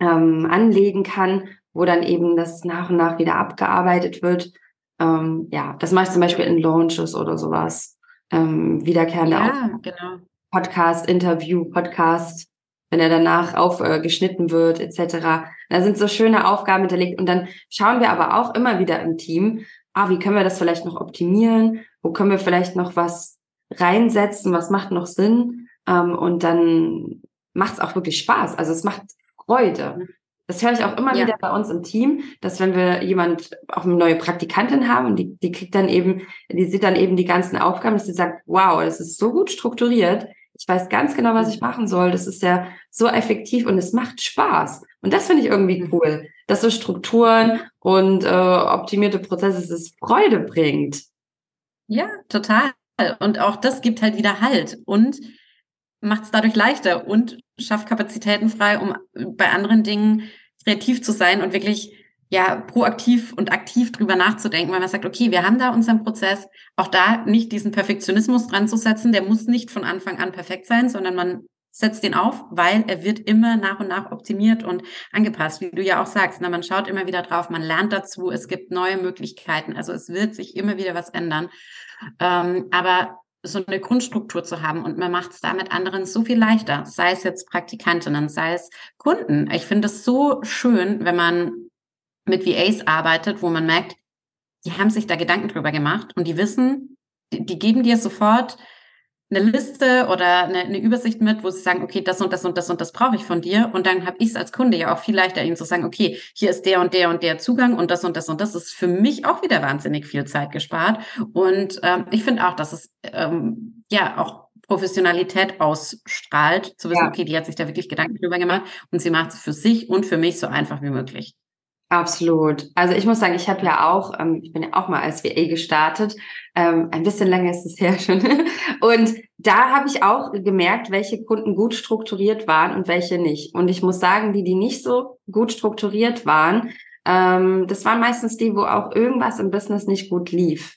ähm, anlegen kann, wo dann eben das nach und nach wieder abgearbeitet wird. Ähm, ja, das mache ich zum Beispiel in Launches oder sowas. Ähm, wiederkehrende ja. Genau. Podcast, Interview, Podcast, wenn er danach aufgeschnitten äh, wird, etc. Da sind so schöne Aufgaben hinterlegt. Und dann schauen wir aber auch immer wieder im Team, ah, wie können wir das vielleicht noch optimieren? Wo können wir vielleicht noch was reinsetzen? Was macht noch Sinn? Ähm, und dann macht es auch wirklich Spaß. Also es macht Freude. Das höre ich auch immer ja. wieder bei uns im Team, dass wenn wir jemand, auch eine neue Praktikantin haben und die, die kriegt dann eben, die sieht dann eben die ganzen Aufgaben, dass sie sagt, wow, das ist so gut strukturiert. Ich weiß ganz genau, was ich machen soll. Das ist ja so effektiv und es macht Spaß. Und das finde ich irgendwie mhm. cool, dass so Strukturen und äh, optimierte Prozesse es Freude bringt. Ja, total. Und auch das gibt halt wieder Halt und macht es dadurch leichter und schafft Kapazitäten frei, um bei anderen Dingen kreativ zu sein und wirklich ja proaktiv und aktiv drüber nachzudenken, weil man sagt, okay, wir haben da unseren Prozess, auch da nicht diesen Perfektionismus dran zu setzen, der muss nicht von Anfang an perfekt sein, sondern man setzt den auf, weil er wird immer nach und nach optimiert und angepasst, wie du ja auch sagst. Na, ne? man schaut immer wieder drauf, man lernt dazu, es gibt neue Möglichkeiten, also es wird sich immer wieder was ändern. Ähm, aber so eine Grundstruktur zu haben und man macht es damit anderen so viel leichter, sei es jetzt Praktikantinnen, sei es Kunden. Ich finde es so schön, wenn man mit VAs arbeitet, wo man merkt, die haben sich da Gedanken drüber gemacht und die wissen, die, die geben dir sofort eine Liste oder eine, eine, Übersicht mit, wo sie sagen, okay, das und das und das und das brauche ich von dir. Und dann habe ich es als Kunde ja auch viel leichter, ihnen zu sagen, okay, hier ist der und der und der Zugang und das und das und das ist für mich auch wieder wahnsinnig viel Zeit gespart. Und ähm, ich finde auch, dass es ähm, ja auch Professionalität ausstrahlt, zu wissen, ja. okay, die hat sich da wirklich Gedanken drüber gemacht und sie macht es für sich und für mich so einfach wie möglich. Absolut. Also ich muss sagen, ich habe ja auch, ähm, ich bin ja auch mal als VA gestartet. Ähm, ein bisschen länger ist es her schon. und da habe ich auch gemerkt, welche Kunden gut strukturiert waren und welche nicht. Und ich muss sagen, die, die nicht so gut strukturiert waren, ähm, das waren meistens die, wo auch irgendwas im Business nicht gut lief.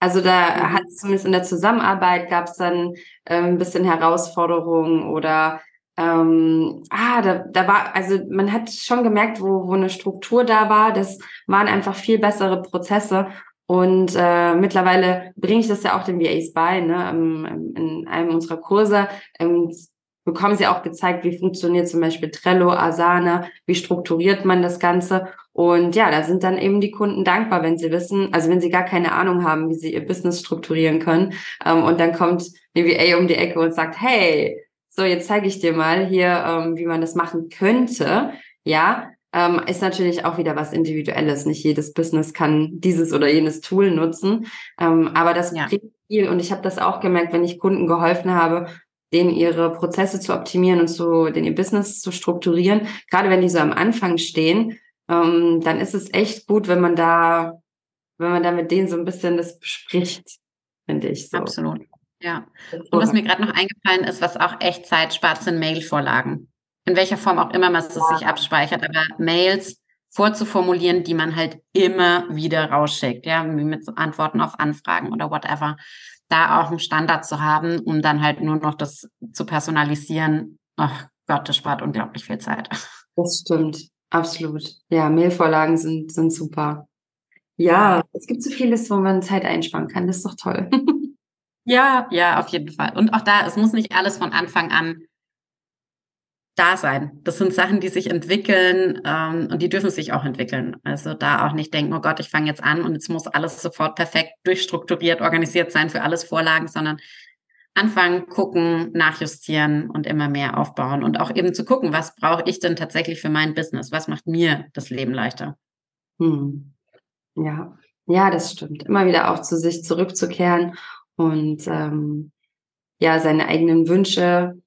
Also da mhm. hat zumindest in der Zusammenarbeit gab es dann äh, ein bisschen Herausforderungen oder ähm, ah, da, da war, also man hat schon gemerkt, wo, wo eine Struktur da war. Das waren einfach viel bessere Prozesse. Und äh, mittlerweile bringe ich das ja auch den VAs bei. Ne? in einem unserer Kurse ähm, bekommen sie auch gezeigt, wie funktioniert zum Beispiel Trello, Asana, wie strukturiert man das Ganze. Und ja, da sind dann eben die Kunden dankbar, wenn sie wissen, also wenn sie gar keine Ahnung haben, wie sie ihr Business strukturieren können. Ähm, und dann kommt eine VA um die Ecke und sagt, hey, so, jetzt zeige ich dir mal hier, ähm, wie man das machen könnte. Ja, ähm, ist natürlich auch wieder was Individuelles. Nicht jedes Business kann dieses oder jenes Tool nutzen. Ähm, aber das ja. bringt viel. Und ich habe das auch gemerkt, wenn ich Kunden geholfen habe, denen ihre Prozesse zu optimieren und zu, den ihr Business zu strukturieren. Gerade wenn die so am Anfang stehen, ähm, dann ist es echt gut, wenn man da, wenn man da mit denen so ein bisschen das bespricht, finde ich so. Absolut. Ja. Und was mir gerade noch eingefallen ist, was auch echt Zeit spart, sind Mailvorlagen. In welcher Form auch immer man es sich abspeichert, aber Mails vorzuformulieren, die man halt immer wieder rausschickt, ja, wie mit Antworten auf Anfragen oder whatever. Da auch einen Standard zu haben, um dann halt nur noch das zu personalisieren. Ach Gott, das spart unglaublich viel Zeit. Das stimmt. Absolut. Ja, Mailvorlagen sind, sind super. Ja, es gibt so vieles, wo man Zeit einsparen kann. Das ist doch toll. Ja, ja, auf jeden Fall. Und auch da, es muss nicht alles von Anfang an da sein. Das sind Sachen, die sich entwickeln ähm, und die dürfen sich auch entwickeln. Also da auch nicht denken, oh Gott, ich fange jetzt an und jetzt muss alles sofort perfekt durchstrukturiert, organisiert sein für alles Vorlagen, sondern anfangen, gucken, nachjustieren und immer mehr aufbauen und auch eben zu gucken, was brauche ich denn tatsächlich für mein Business? Was macht mir das Leben leichter? Hm. Ja, ja, das stimmt. Immer wieder auch zu sich zurückzukehren und ähm, ja, seine eigenen Wünsche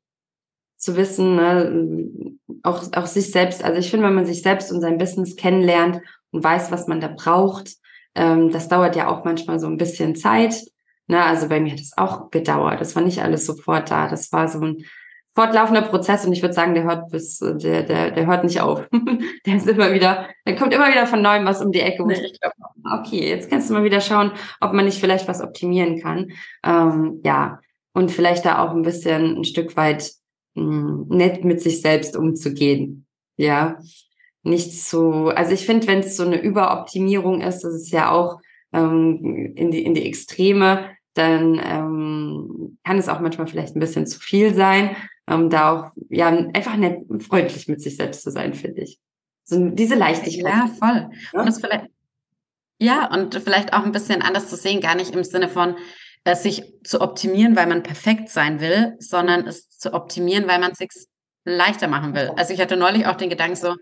zu wissen, ne? auch, auch sich selbst, also ich finde, wenn man sich selbst und sein Business kennenlernt und weiß, was man da braucht, ähm, das dauert ja auch manchmal so ein bisschen Zeit. Ne? Also bei mir hat es auch gedauert. Das war nicht alles sofort da. Das war so ein fortlaufender Prozess und ich würde sagen, der hört bis, der, der, der hört nicht auf. der ist immer wieder, der kommt immer wieder von neuem was um die Ecke. Nee, ich glaube, okay, jetzt kannst du mal wieder schauen, ob man nicht vielleicht was optimieren kann. Ähm, ja, und vielleicht da auch ein bisschen ein Stück weit mh, hm, nett mit sich selbst umzugehen. Ja, nicht zu, also ich finde, wenn es so eine Überoptimierung ist, das ist ja auch ähm, in die in die Extreme, dann ähm, kann es auch manchmal vielleicht ein bisschen zu viel sein ähm, da auch ja einfach nett und freundlich mit sich selbst zu sein, finde ich. So diese Leichtigkeit. Ja, voll. Ja? Und das vielleicht, ja, und vielleicht auch ein bisschen anders zu sehen, gar nicht im Sinne von äh, sich zu optimieren, weil man perfekt sein will, sondern es zu optimieren, weil man es sich leichter machen will. Also ich hatte neulich auch den Gedanken so,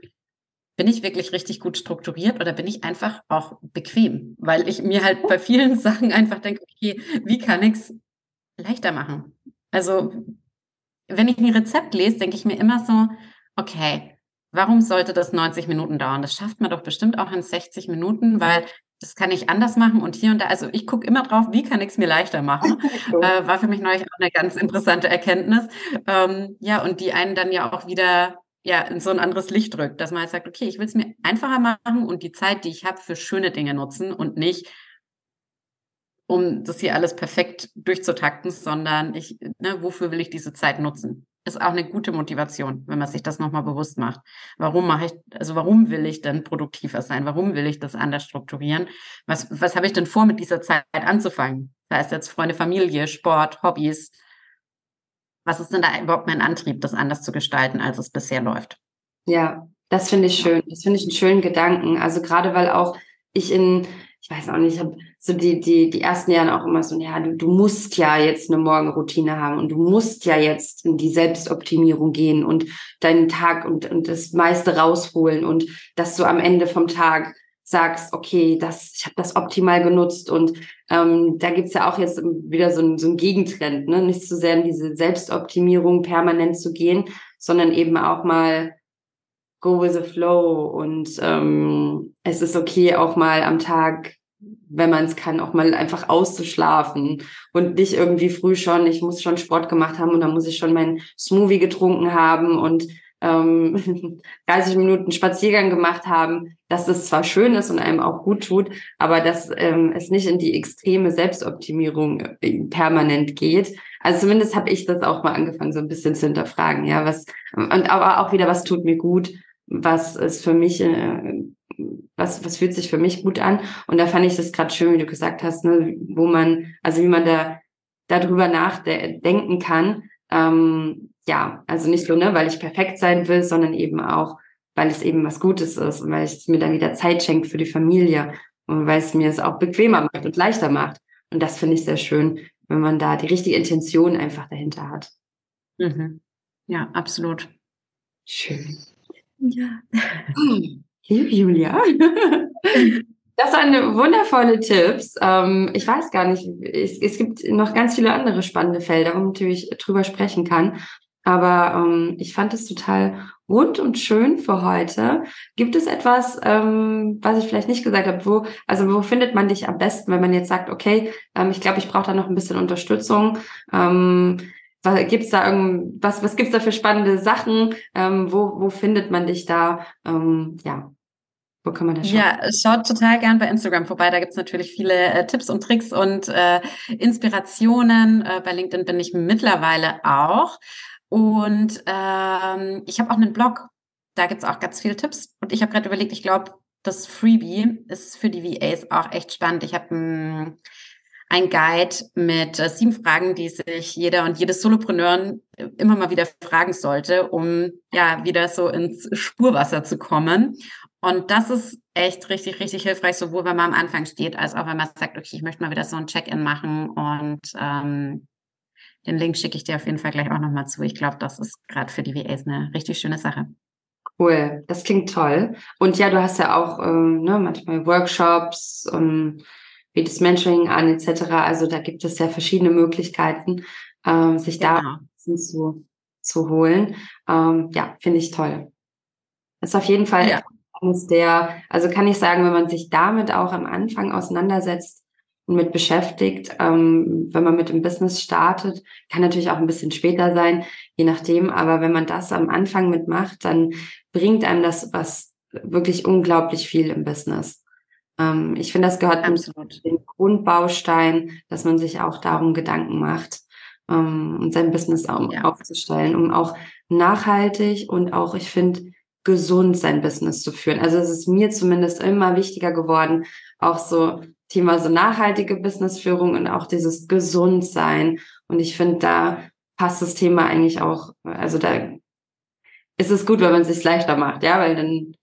bin ich wirklich richtig gut strukturiert oder bin ich einfach auch bequem? Weil ich mir halt bei vielen Sachen einfach denke, okay, wie kann ich es leichter machen? Also wenn ich ein Rezept lese, denke ich mir immer so, okay, warum sollte das 90 Minuten dauern? Das schafft man doch bestimmt auch in 60 Minuten, weil das kann ich anders machen und hier und da. Also ich gucke immer drauf, wie kann ich es mir leichter machen. äh, war für mich neulich auch eine ganz interessante Erkenntnis. Ähm, ja, und die einen dann ja auch wieder ja, in so ein anderes Licht drückt, dass man halt sagt, okay, ich will es mir einfacher machen und die Zeit, die ich habe, für schöne Dinge nutzen und nicht, um das hier alles perfekt durchzutakten, sondern ich, ne, wofür will ich diese Zeit nutzen? Ist auch eine gute Motivation, wenn man sich das nochmal bewusst macht. Warum mache ich, also warum will ich denn produktiver sein? Warum will ich das anders strukturieren? Was, was habe ich denn vor, mit dieser Zeit anzufangen? Das heißt jetzt Freunde, Familie, Sport, Hobbys, was ist denn da überhaupt mein Antrieb, das anders zu gestalten, als es bisher läuft? Ja, das finde ich schön. Das finde ich einen schönen Gedanken. Also gerade weil auch ich in, ich weiß auch nicht, ich habe so die, die, die ersten Jahre auch immer so, ja, du, du musst ja jetzt eine Morgenroutine haben und du musst ja jetzt in die Selbstoptimierung gehen und deinen Tag und, und das meiste rausholen und dass du am Ende vom Tag sagst, okay, das, ich habe das optimal genutzt und ähm, da gibt's ja auch jetzt wieder so ein, so ein Gegentrend, ne? nicht so sehr in diese Selbstoptimierung permanent zu gehen, sondern eben auch mal go with the flow und ähm, es ist okay, auch mal am Tag, wenn man es kann, auch mal einfach auszuschlafen und nicht irgendwie früh schon, ich muss schon Sport gemacht haben und dann muss ich schon mein Smoothie getrunken haben und ähm, 30 Minuten Spaziergang gemacht haben, dass es zwar schön ist und einem auch gut tut, aber dass ähm, es nicht in die extreme Selbstoptimierung äh, permanent geht. Also zumindest habe ich das auch mal angefangen, so ein bisschen zu hinterfragen. Ja, was und aber auch wieder, was tut mir gut, was ist für mich, äh, was was fühlt sich für mich gut an? Und da fand ich das gerade schön, wie du gesagt hast, ne, wo man, also wie man da darüber nachdenken kann. Ähm, ja, also nicht nur, ne, weil ich perfekt sein will, sondern eben auch, weil es eben was Gutes ist und weil es mir dann wieder Zeit schenkt für die Familie und weil es mir es auch bequemer macht und leichter macht. Und das finde ich sehr schön, wenn man da die richtige Intention einfach dahinter hat. Mhm. Ja, absolut. Schön. Ja. Liebe Julia. Das waren wundervolle Tipps. Ähm, ich weiß gar nicht, es, gibt noch ganz viele andere spannende Felder, wo man natürlich drüber sprechen kann. Aber ähm, ich fand es total rund und schön für heute. Gibt es etwas, ähm, was ich vielleicht nicht gesagt habe, wo, also wo findet man dich am besten, wenn man jetzt sagt, okay, ich glaube, ich brauche da noch ein bisschen Unterstützung. Ähm, gibt's da irgendwas, was gibt's da für spannende Sachen? Ähm, wo, wo findet man dich da? Ähm, ja. Wo kann man das schauen? Ja, schaut total gern bei Instagram vorbei. Da gibt's natürlich viele äh, Tipps und Tricks und äh, Inspirationen. Äh, bei LinkedIn bin ich mittlerweile auch. Und ähm, ich habe auch einen Blog, da gibt's auch ganz viele Tipps. Und ich habe gerade überlegt, ich glaube, das Freebie ist für die VAs auch echt spannend. Ich habe ein, ein Guide mit äh, sieben Fragen, die sich jeder und jedes Solopreneur immer mal wieder fragen sollte, um ja wieder so ins Spurwasser zu kommen. Und das ist echt richtig, richtig hilfreich, sowohl wenn man am Anfang steht, als auch wenn man sagt, okay, ich möchte mal wieder so ein Check-in machen und ähm, den Link schicke ich dir auf jeden Fall gleich auch nochmal zu. Ich glaube, das ist gerade für die VAs eine richtig schöne Sache. Cool, das klingt toll. Und ja, du hast ja auch ähm, ne, manchmal Workshops und bietes Mentoring an etc. Also da gibt es ja verschiedene Möglichkeiten, ähm, sich genau. da zu, zu holen. Ähm, ja, finde ich toll. Das ist auf jeden Fall ja. eines der, also kann ich sagen, wenn man sich damit auch am Anfang auseinandersetzt, und mit beschäftigt. Ähm, wenn man mit dem Business startet, kann natürlich auch ein bisschen später sein, je nachdem. Aber wenn man das am Anfang mitmacht, dann bringt einem das was wirklich unglaublich viel im Business. Ähm, ich finde, das gehört Absolut. zu den Grundbaustein, dass man sich auch darum Gedanken macht ähm, und sein Business auch ja. aufzustellen, um auch nachhaltig und auch, ich finde, gesund sein Business zu führen. Also es ist mir zumindest immer wichtiger geworden, auch so Thema so nachhaltige Businessführung und auch dieses Gesundsein. Und ich finde, da passt das Thema eigentlich auch, also da ist es gut, wenn man es sich leichter macht, ja, weil dann.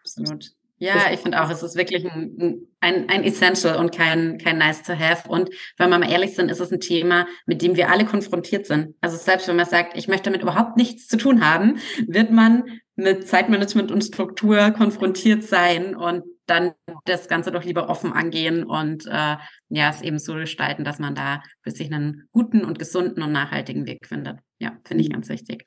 Absolut. Ja, ich finde auch, es ist wirklich ein, ein, ein Essential und kein, kein Nice to have. Und wenn wir mal ehrlich sind, ist es ein Thema, mit dem wir alle konfrontiert sind. Also selbst wenn man sagt, ich möchte damit überhaupt nichts zu tun haben, wird man mit Zeitmanagement und Struktur konfrontiert sein. Und dann das Ganze doch lieber offen angehen und äh, ja, es eben so gestalten, dass man da für sich einen guten und gesunden und nachhaltigen Weg findet. Ja, finde ich mhm. ganz wichtig.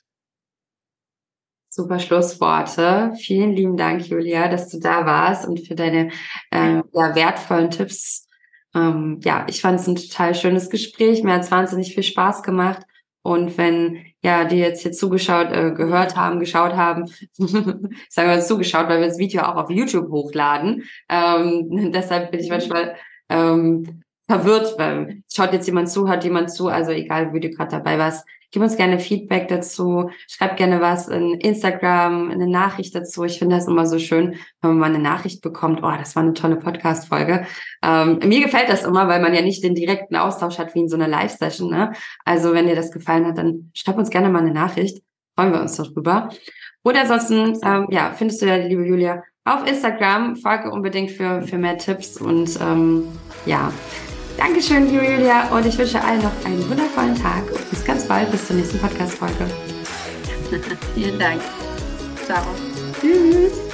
Super Schlussworte. Vielen lieben Dank, Julia, dass du da warst und für deine äh, ja, wertvollen Tipps. Ähm, ja, ich fand es ein total schönes Gespräch. Mir hat es wahnsinnig viel Spaß gemacht. Und wenn ja die jetzt hier zugeschaut, äh, gehört haben, geschaut haben, sagen wir uns zugeschaut, weil wir das Video auch auf YouTube hochladen. Ähm, deshalb bin ich manchmal ähm, verwirrt, weil schaut jetzt jemand zu, hört jemand zu, also egal, wie du gerade dabei warst. Gib uns gerne Feedback dazu, schreib gerne was in Instagram, eine Nachricht dazu. Ich finde das immer so schön, wenn man mal eine Nachricht bekommt, oh, das war eine tolle Podcast-Folge. Ähm, mir gefällt das immer, weil man ja nicht den direkten Austausch hat wie in so einer Live-Session. Ne? Also wenn dir das gefallen hat, dann schreib uns gerne mal eine Nachricht. Freuen wir uns darüber. Oder ansonsten, ähm, ja, findest du ja, liebe Julia, auf Instagram. Folge unbedingt für, für mehr Tipps und ähm, ja, Dankeschön, Julia, und ich wünsche allen noch einen wundervollen Tag und bis ganz bald, bis zur nächsten Podcast-Folge. Vielen Dank. Ciao. Tschüss.